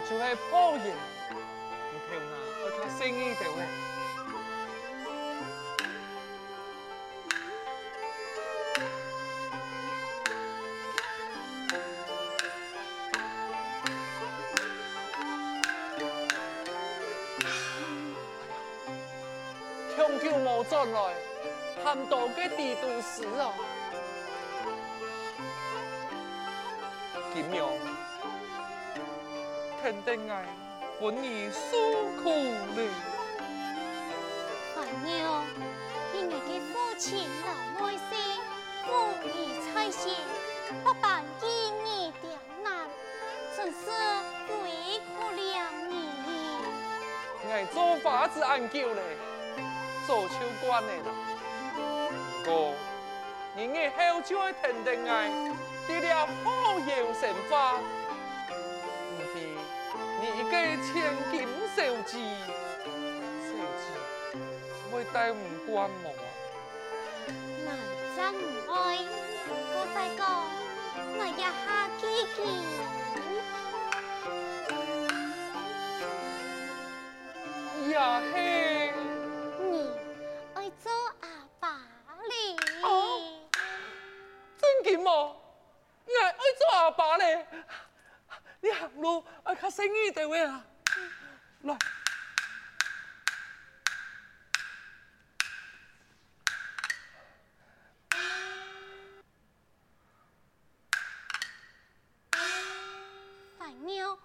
就是破爷，你听啊，我他生意的喂。长久无转来，喊到个地都死啊！肯定爱为你受苦嘞。阿娘，因为佢父亲老爱死，母儿在世，不办儿女刁难，真是委屈了你。爱做法子安救嘞，做秋官嘞啦。哥，你爱后就会肯定爱。得了好有神法，千金小姐，小姐会带唔惯我啊？我真唔爱，我再讲，我一下记记，也系你爱做阿爸哩？哦，真嘅么？我爱做阿爸嘞，你行路爱较生意的位啊，来，烦妞，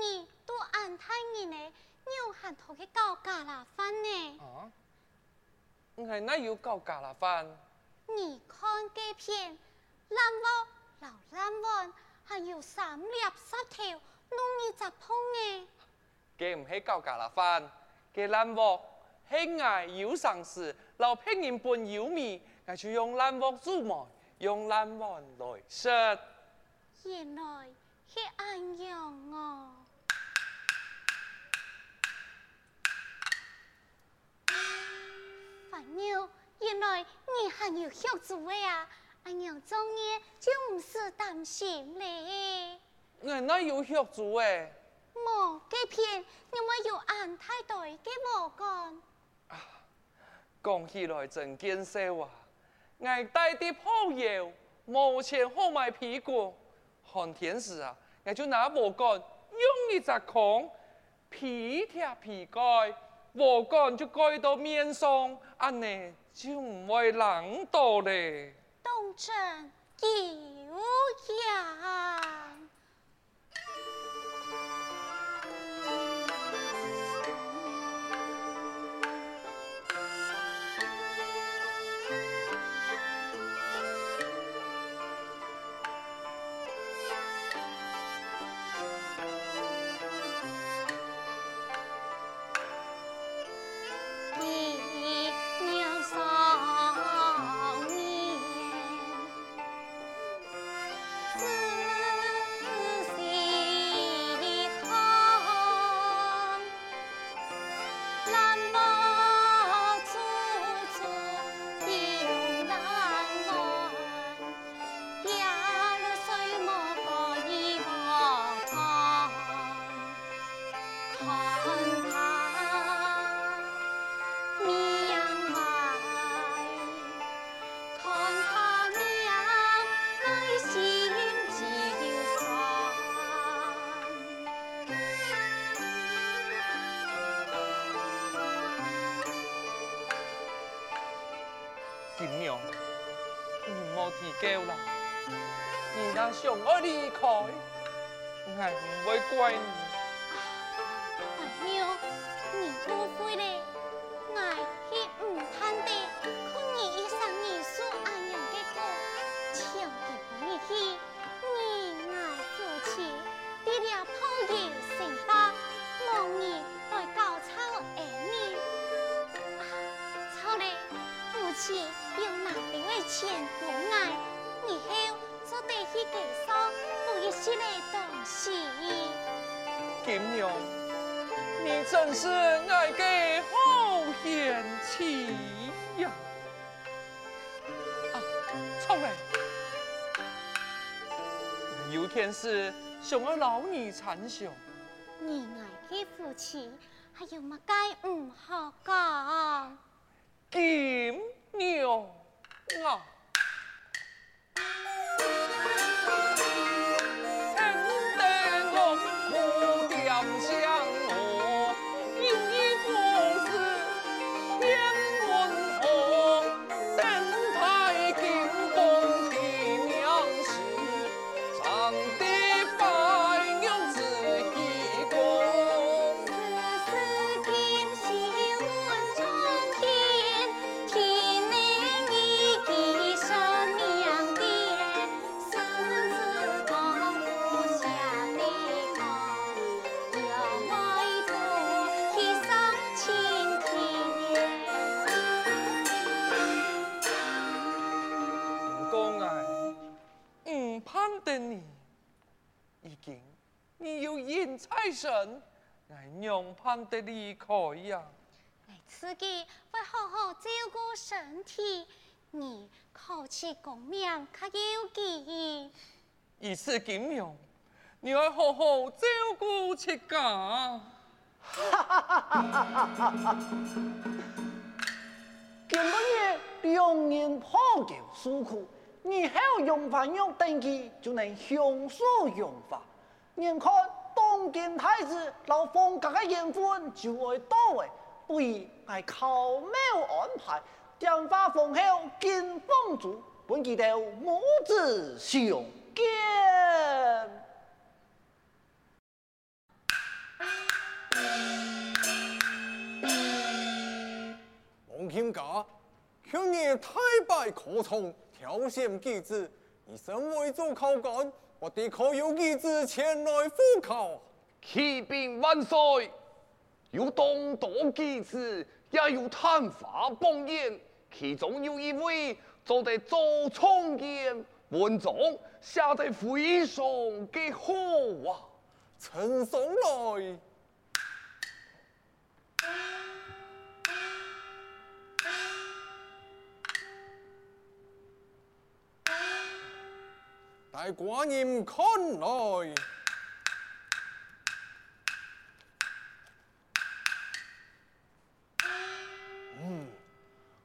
你都安太呢？你喊头去搞咖拉饭呢？啊，我哪有搞咖拉饭？你看这片烂屋。老烂碗，还有三粒石头，弄你咋碰诶？佢唔系搞咖啦饭，佢烂镬系爱有上司，老客人本有米，我就用烂镬煮嘛，用烂碗来食。原来是安样哦。烦妞，原来你还有学煮啊？阿娘做嘢就唔是担心咧。我哪有学做诶？冇，这片因为有安太对嘅无干。啊，讲起来真见笑啊！俺带的朋友冇钱好买屁股，看电视啊，俺就拿无干用一只空皮贴皮盖，无干就盖到面上，安尼就唔会冷到咧。东正有样。唔会怪你。阿妞，你误会了，我是唔贪的，可你一生一世安样的过，千万不要去。你爱夫妻，为了朋友成发，望你来搞臭儿女。啊，错了，夫妻有哪里为钱不爱？以后做得去给上不一些的东西。金娘，你真是爱个好贤妻呀！啊，聪明。有天是想要老你参详，你爱嘅夫妻还有么该唔好讲？金牛啊！神，俺娘盼得离开呀！俺自己会好好照顾身体，你考起功名可有记忆？一次金苗，你要好好照顾自家。哈哈哈哈哈哈！今个月两人破旧诉苦，以后用饭用登记就能享受用法，你看。东京太子老风格的缘分就会到位，不如爱巧妙安排，电话奉候金凤竹，本记得母子相见。王卿家，去年太白可从挑选机子，你身为主考官。我的可有儿子前来赴考，启禀万岁，有东多儿子，也有探花榜眼，其中有一位做得周聪言，文章写得非常的好啊，呈上来。待寡人看来，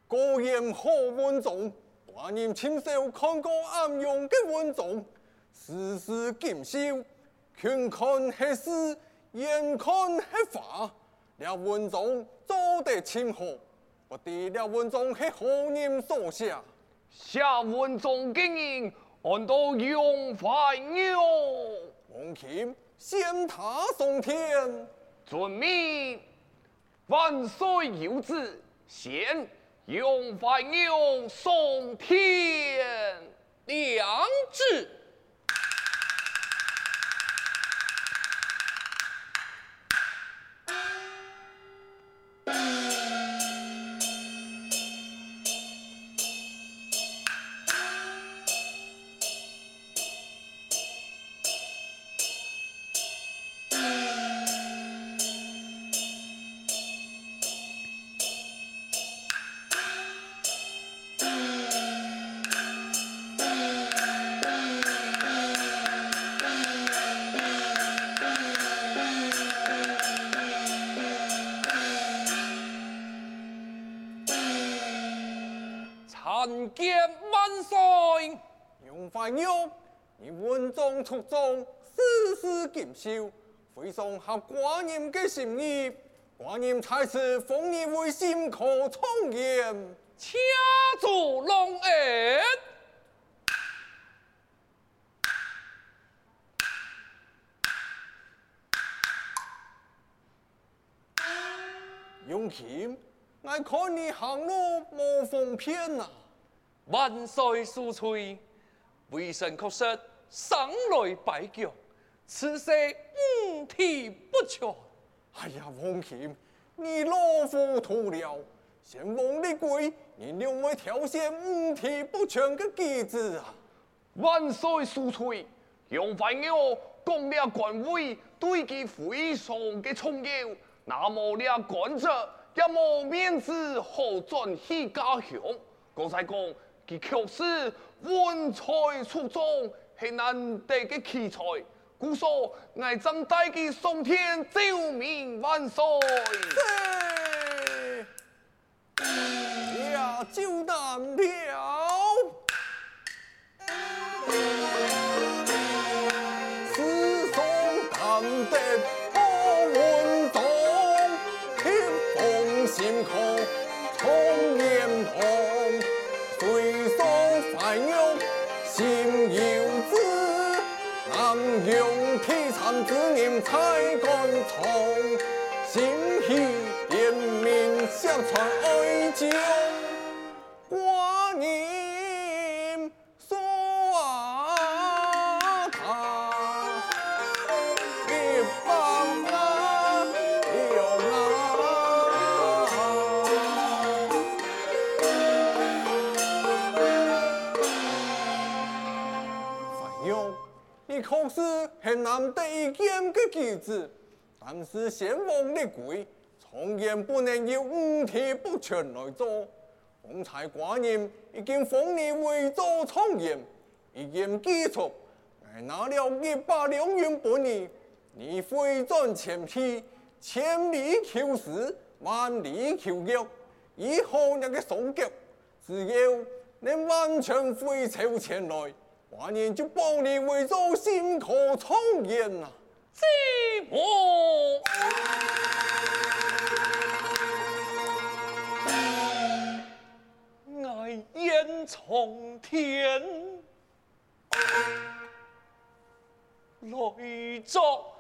果然好文章。寡人亲手看过暗用的文章，丝丝锦绣，群看黑丝，眼看黑法。了文章做得清好，我的了文章是何人所写？写文章的人。看到永怀牛，王琴先他上天，遵命，万岁有旨，献用万牛送天，良旨。出众，丝丝锦绣，非常合寡人的心意。寡人在此封你为新科状元，请主龙恩。永琴，我看你行路无风偏啊！万岁苏翠，为神确实。上来拜脚，此事五体不全。哎呀，王琴，你老糊涂了。先王立规，你两位挑选五体不全的机子啊！万岁苏翠，杨怀玉讲了官位，对其非常的重要。那么了官职，也无面子好转去家乡。刚才讲，佢确实文才出众。是难得的奇才，故说我将大吉送天，救命万岁！呀，就难了。用铁铲子人才干草，心系连名相传爱情。很难得一见的机子，但是先王的规，从严不能由五体不全来做。方才寡人已经封你为做从严，一言既出，我拿了一百两银本你，你回转前批，千里求实，万里求玉，以后那个送脚，只要能完全回朝前来。寡人就帮你为做新科从严呐，寂寞。爱烟从天来作。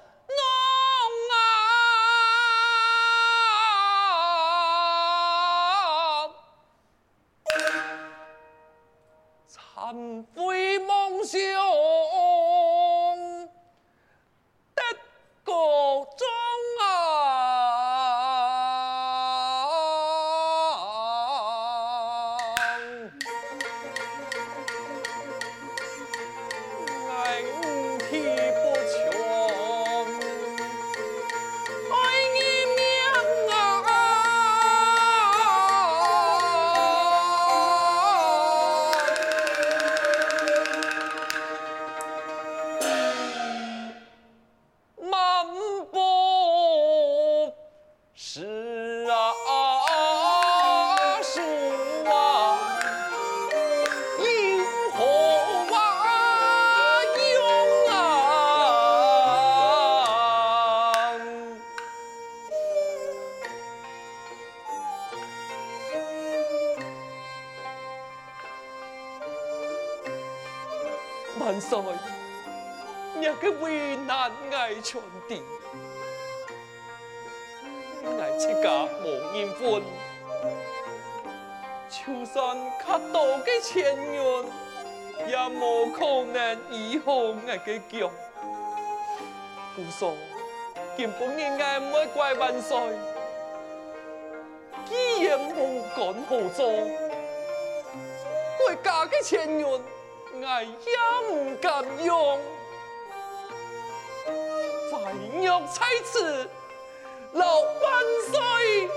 万岁！你个为难爱传递，爱戚家无缘分，就算较多嘅钱元，也无可能以后爱嘅强。故说，根本应该唔会怪万岁，既然无干好做，国家嘅钱元。我也唔敢用，快乐在此，老万岁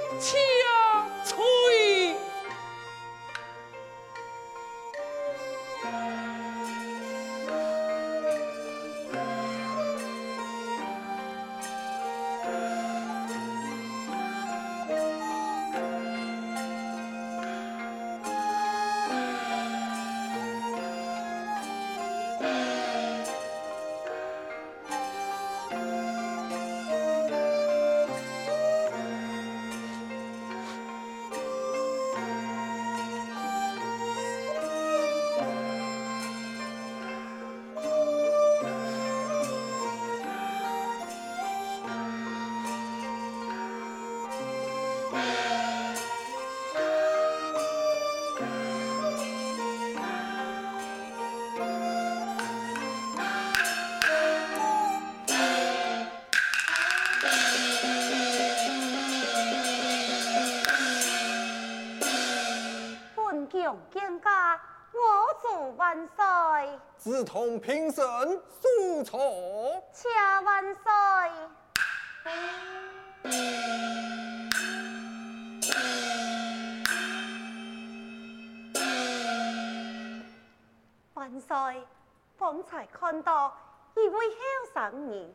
千岁。自同平生书错，且万岁！万岁！方才看到一一位后生人，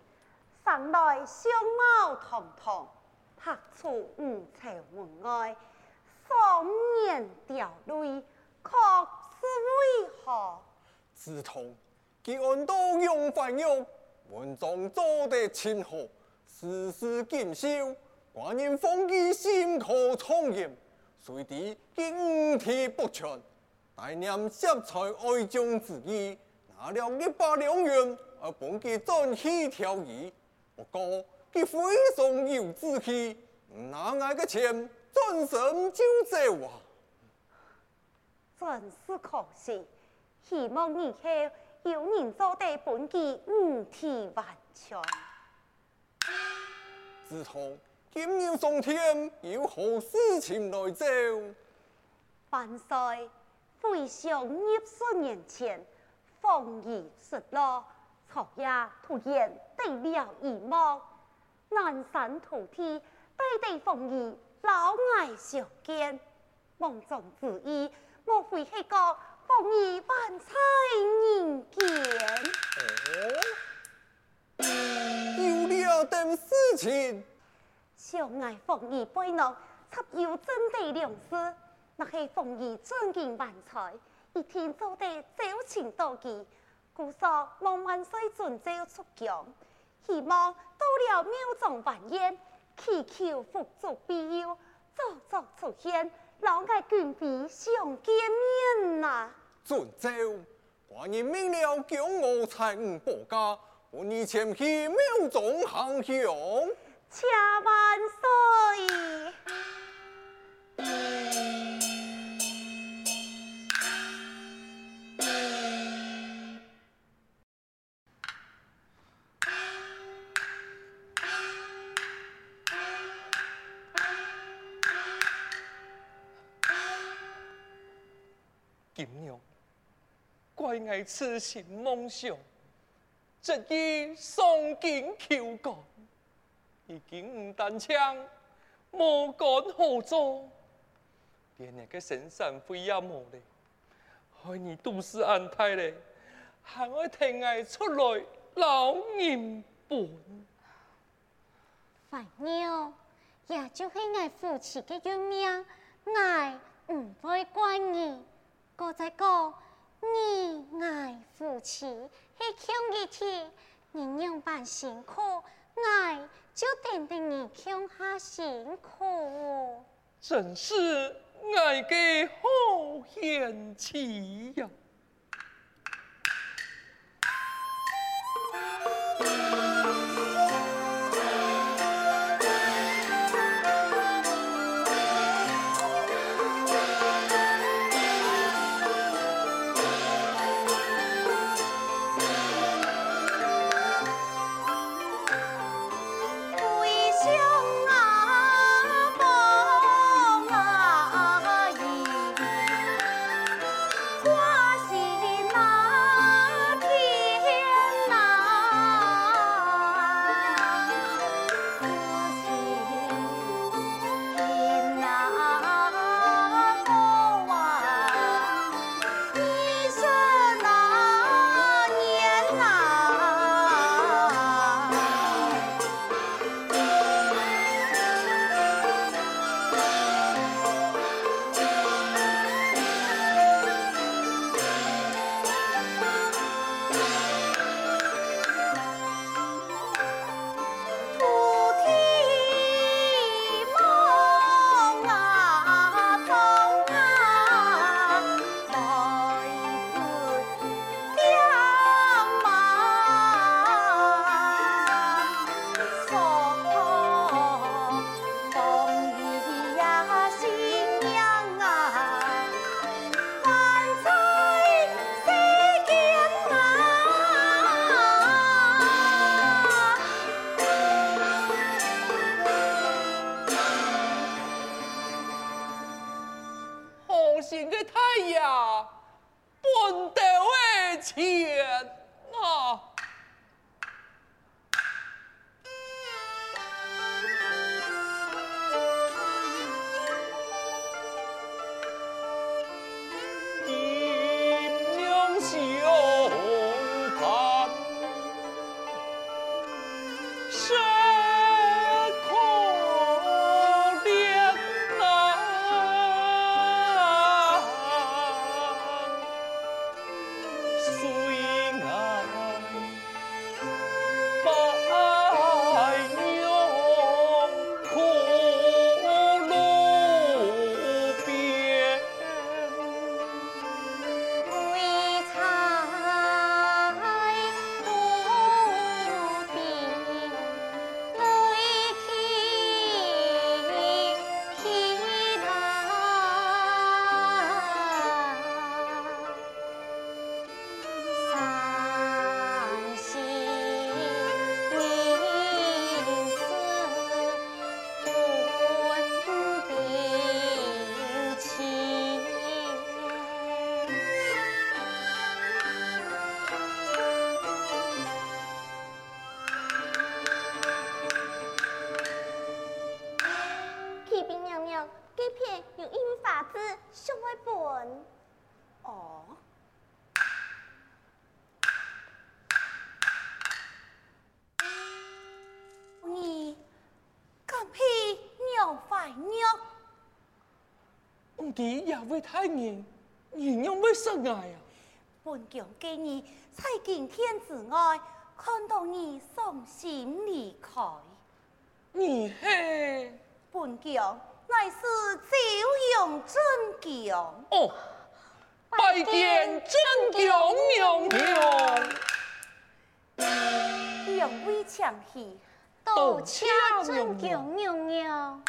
生来相貌堂堂，拍出五彩云外，双眼掉泪，为何？自从吉安到永欢院，文章做得清好，丝丝锦绣，寡人封记心可创业，随地金体不全，大念色彩爱将之意，拿了一百两元，而本记转去调仪。不过佢非常有志气，拿我个钱转身就走啊！真是可惜，希望以后有人做得本记五体万全。自从今日上天，有何事情来奏？万岁，回想二十年前，风雨失落，昨夜突然得了一梦，南山土地，大地风雨，老爱相见，梦中之意，莫非系个风雨万彩人间？哦，有了点事情。相爱风雨背囊，插有真地良师，那系风雨尊敬万才，一天做得招情多奇，故说望万岁准诏出疆，希望到了庙中晚宴，祈求福祚庇佑，早早出现，老爱君比想见面呐。准州，寡人命了将我财物保家，我你前去庙中行凶。千万岁！金娘，怪我痴心梦想，执意送金求国。已经唔单枪，无干好做，连那个神山飞也冇咧，害你都是安排咧，还我听爱出来捞银本。烦妞，也就是爱夫妻嘅运命，爱唔会怪你。哥在讲，你爱夫妻是穷一天，你样般辛苦，爱。就等等你穷下辛苦，真是爱嘅好贤妻呀！这片用印法上本。哦。你？也会太硬，硬爱！给你在敬天之外，看到你伤心离开。你嘿，本。乃是周勇真强。哦，拜见尊强娘娘。两位强戏，多谢尊强娘娘。